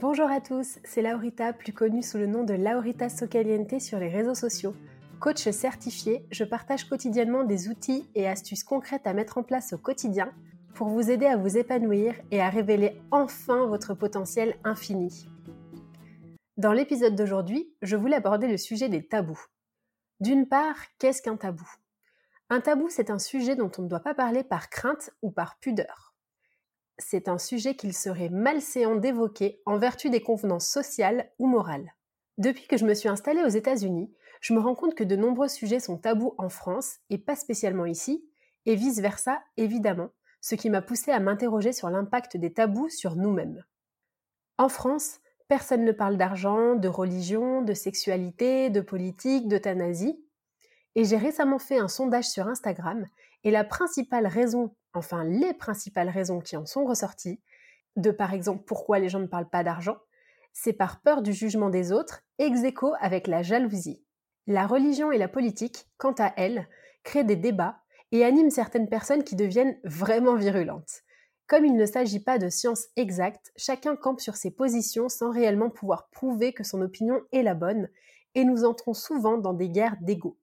Bonjour à tous, c'est Laurita, plus connue sous le nom de Laurita Socaliente sur les réseaux sociaux. Coach certifié, je partage quotidiennement des outils et astuces concrètes à mettre en place au quotidien pour vous aider à vous épanouir et à révéler enfin votre potentiel infini. Dans l'épisode d'aujourd'hui, je voulais aborder le sujet des tabous. D'une part, qu'est-ce qu'un tabou? Un tabou, c'est un sujet dont on ne doit pas parler par crainte ou par pudeur c'est un sujet qu'il serait malséant d'évoquer en vertu des convenances sociales ou morales. Depuis que je me suis installée aux États-Unis, je me rends compte que de nombreux sujets sont tabous en France, et pas spécialement ici, et vice-versa, évidemment, ce qui m'a poussée à m'interroger sur l'impact des tabous sur nous-mêmes. En France, personne ne parle d'argent, de religion, de sexualité, de politique, d'euthanasie, et j'ai récemment fait un sondage sur Instagram, et la principale raison enfin les principales raisons qui en sont ressorties, de par exemple pourquoi les gens ne parlent pas d'argent, c'est par peur du jugement des autres, ex aequo avec la jalousie. La religion et la politique, quant à elles, créent des débats et animent certaines personnes qui deviennent vraiment virulentes. Comme il ne s'agit pas de science exacte, chacun campe sur ses positions sans réellement pouvoir prouver que son opinion est la bonne, et nous entrons souvent dans des guerres d'ego.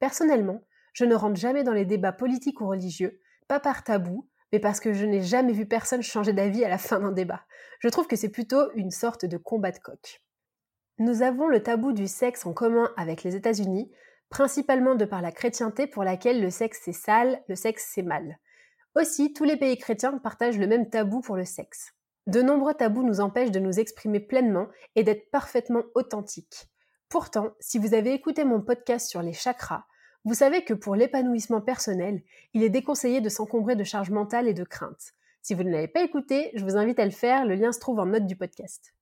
Personnellement, je ne rentre jamais dans les débats politiques ou religieux, pas par tabou, mais parce que je n'ai jamais vu personne changer d'avis à la fin d'un débat. Je trouve que c'est plutôt une sorte de combat de coq. Nous avons le tabou du sexe en commun avec les États-Unis, principalement de par la chrétienté pour laquelle le sexe c'est sale, le sexe c'est mal. Aussi, tous les pays chrétiens partagent le même tabou pour le sexe. De nombreux tabous nous empêchent de nous exprimer pleinement et d'être parfaitement authentiques. Pourtant, si vous avez écouté mon podcast sur les chakras, vous savez que pour l'épanouissement personnel, il est déconseillé de s'encombrer de charges mentales et de craintes. Si vous ne l'avez pas écouté, je vous invite à le faire, le lien se trouve en note du podcast.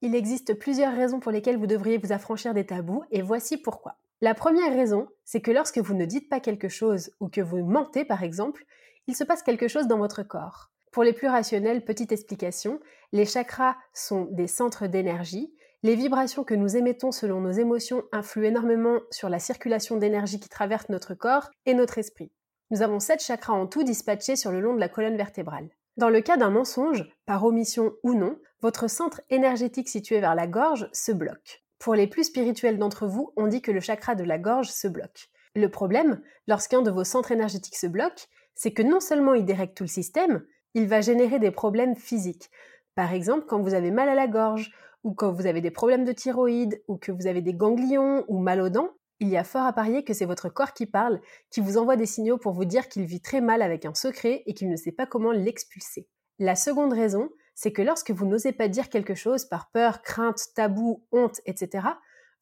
Il existe plusieurs raisons pour lesquelles vous devriez vous affranchir des tabous, et voici pourquoi. La première raison, c'est que lorsque vous ne dites pas quelque chose ou que vous mentez par exemple, il se passe quelque chose dans votre corps. Pour les plus rationnels, petite explication, les chakras sont des centres d'énergie les vibrations que nous émettons selon nos émotions influent énormément sur la circulation d'énergie qui traverse notre corps et notre esprit. Nous avons sept chakras en tout dispatchés sur le long de la colonne vertébrale. Dans le cas d'un mensonge, par omission ou non, votre centre énergétique situé vers la gorge se bloque. Pour les plus spirituels d'entre vous, on dit que le chakra de la gorge se bloque. Le problème, lorsqu'un de vos centres énergétiques se bloque, c'est que non seulement il dérègle tout le système, il va générer des problèmes physiques. Par exemple, quand vous avez mal à la gorge, ou quand vous avez des problèmes de thyroïde, ou que vous avez des ganglions ou mal aux dents, il y a fort à parier que c'est votre corps qui parle, qui vous envoie des signaux pour vous dire qu'il vit très mal avec un secret et qu'il ne sait pas comment l'expulser. La seconde raison, c'est que lorsque vous n'osez pas dire quelque chose par peur, crainte, tabou, honte, etc.,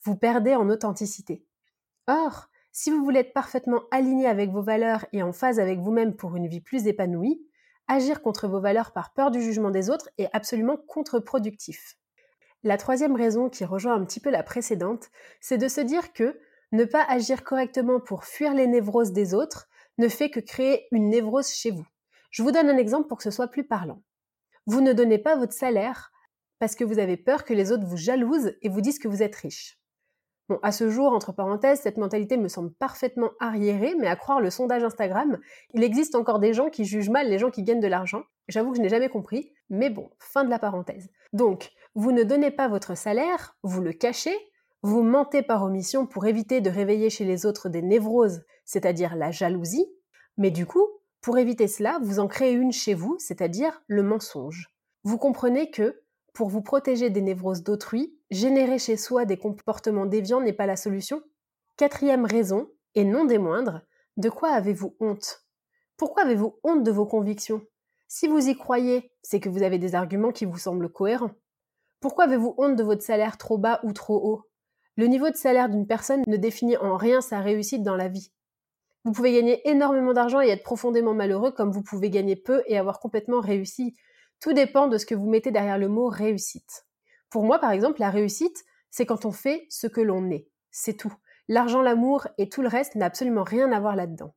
vous perdez en authenticité. Or, si vous voulez être parfaitement aligné avec vos valeurs et en phase avec vous-même pour une vie plus épanouie, agir contre vos valeurs par peur du jugement des autres est absolument contre-productif. La troisième raison qui rejoint un petit peu la précédente, c'est de se dire que ne pas agir correctement pour fuir les névroses des autres ne fait que créer une névrose chez vous. Je vous donne un exemple pour que ce soit plus parlant. Vous ne donnez pas votre salaire parce que vous avez peur que les autres vous jalousent et vous disent que vous êtes riche. Bon, à ce jour, entre parenthèses, cette mentalité me semble parfaitement arriérée, mais à croire le sondage Instagram, il existe encore des gens qui jugent mal les gens qui gagnent de l'argent. J'avoue que je n'ai jamais compris, mais bon, fin de la parenthèse. Donc, vous ne donnez pas votre salaire, vous le cachez, vous mentez par omission pour éviter de réveiller chez les autres des névroses, c'est-à-dire la jalousie, mais du coup, pour éviter cela, vous en créez une chez vous, c'est-à-dire le mensonge. Vous comprenez que, pour vous protéger des névroses d'autrui, générer chez soi des comportements déviants n'est pas la solution Quatrième raison, et non des moindres, de quoi avez-vous honte? Pourquoi avez-vous honte de vos convictions? Si vous y croyez, c'est que vous avez des arguments qui vous semblent cohérents. Pourquoi avez-vous honte de votre salaire trop bas ou trop haut? Le niveau de salaire d'une personne ne définit en rien sa réussite dans la vie. Vous pouvez gagner énormément d'argent et être profondément malheureux comme vous pouvez gagner peu et avoir complètement réussi. Tout dépend de ce que vous mettez derrière le mot réussite. Pour moi, par exemple, la réussite, c'est quand on fait ce que l'on est. C'est tout. L'argent, l'amour et tout le reste n'a absolument rien à voir là-dedans.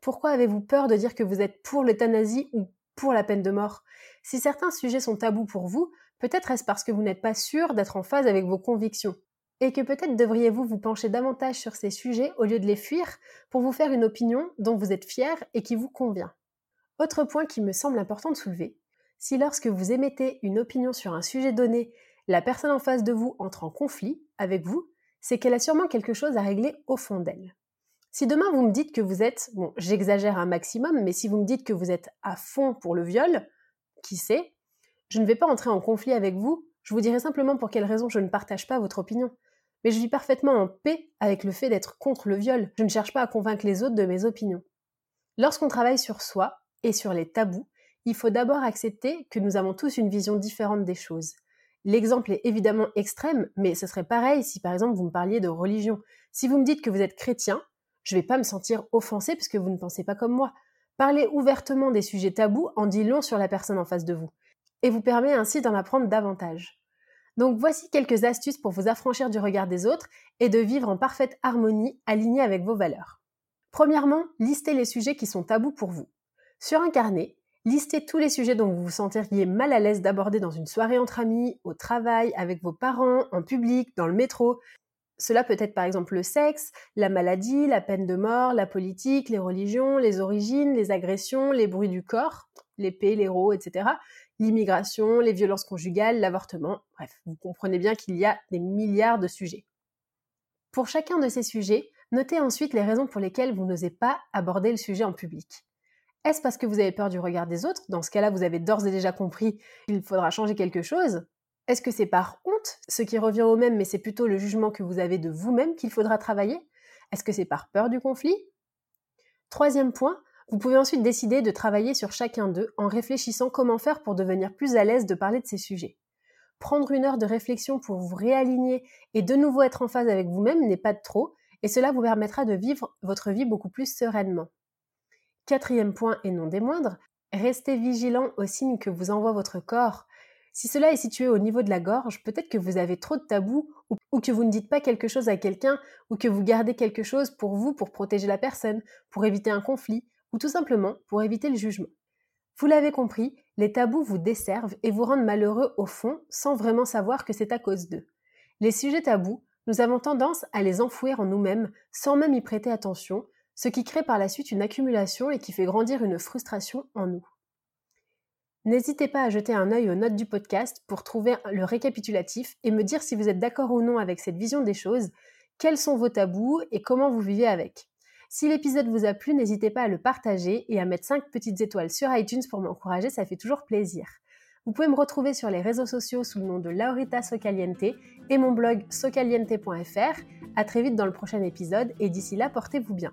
Pourquoi avez-vous peur de dire que vous êtes pour l'euthanasie ou pour la peine de mort? Si certains sujets sont tabous pour vous, peut-être est-ce parce que vous n'êtes pas sûr d'être en phase avec vos convictions et que peut-être devriez-vous vous pencher davantage sur ces sujets au lieu de les fuir pour vous faire une opinion dont vous êtes fier et qui vous convient. Autre point qui me semble important de soulever, si lorsque vous émettez une opinion sur un sujet donné, la personne en face de vous entre en conflit avec vous, c'est qu'elle a sûrement quelque chose à régler au fond d'elle. Si demain vous me dites que vous êtes, bon, j'exagère un maximum, mais si vous me dites que vous êtes à fond pour le viol, qui sait, je ne vais pas entrer en conflit avec vous, je vous dirai simplement pour quelle raison je ne partage pas votre opinion mais je vis parfaitement en paix avec le fait d'être contre le viol. Je ne cherche pas à convaincre les autres de mes opinions. Lorsqu'on travaille sur soi et sur les tabous, il faut d'abord accepter que nous avons tous une vision différente des choses. L'exemple est évidemment extrême, mais ce serait pareil si par exemple vous me parliez de religion. Si vous me dites que vous êtes chrétien, je ne vais pas me sentir offensé puisque vous ne pensez pas comme moi. Parler ouvertement des sujets tabous en dit long sur la personne en face de vous, et vous permet ainsi d'en apprendre davantage. Donc voici quelques astuces pour vous affranchir du regard des autres et de vivre en parfaite harmonie alignée avec vos valeurs. Premièrement, listez les sujets qui sont tabous pour vous. Sur un carnet, listez tous les sujets dont vous vous sentiriez mal à l'aise d'aborder dans une soirée entre amis, au travail, avec vos parents, en public, dans le métro. Cela peut être par exemple le sexe, la maladie, la peine de mort, la politique, les religions, les origines, les agressions, les bruits du corps, l'épée, l'héros, etc l'immigration, les violences conjugales, l'avortement, bref, vous comprenez bien qu'il y a des milliards de sujets. Pour chacun de ces sujets, notez ensuite les raisons pour lesquelles vous n'osez pas aborder le sujet en public. Est-ce parce que vous avez peur du regard des autres? Dans ce cas-là, vous avez d'ores et déjà compris qu'il faudra changer quelque chose. Est-ce que c'est par honte, ce qui revient au même, mais c'est plutôt le jugement que vous avez de vous-même qu'il faudra travailler? Est-ce que c'est par peur du conflit? Troisième point, vous pouvez ensuite décider de travailler sur chacun d'eux en réfléchissant comment faire pour devenir plus à l'aise de parler de ces sujets. Prendre une heure de réflexion pour vous réaligner et de nouveau être en phase avec vous-même n'est pas de trop, et cela vous permettra de vivre votre vie beaucoup plus sereinement. Quatrième point et non des moindres, restez vigilant aux signes que vous envoie votre corps. Si cela est situé au niveau de la gorge, peut-être que vous avez trop de tabous ou, que vous ne dites pas quelque chose à quelqu'un ou que vous gardez quelque chose pour vous pour protéger la personne, pour éviter un conflit ou tout simplement pour éviter le jugement. Vous l'avez compris, les tabous vous desservent et vous rendent malheureux au fond sans vraiment savoir que c'est à cause d'eux. Les sujets tabous, nous avons tendance à les enfouir en nous-mêmes sans même y prêter attention, ce qui crée par la suite une accumulation et qui fait grandir une frustration en nous. N'hésitez pas à jeter un œil aux notes du podcast pour trouver le récapitulatif et me dire si vous êtes d'accord ou non avec cette vision des choses, quels sont vos tabous et comment vous vivez avec. Si l'épisode vous a plu, n'hésitez pas à le partager et à mettre 5 petites étoiles sur iTunes pour m'encourager, ça fait toujours plaisir. Vous pouvez me retrouver sur les réseaux sociaux sous le nom de Laurita Socaliente et mon blog socaliente.fr. À très vite dans le prochain épisode et d'ici là, portez-vous bien.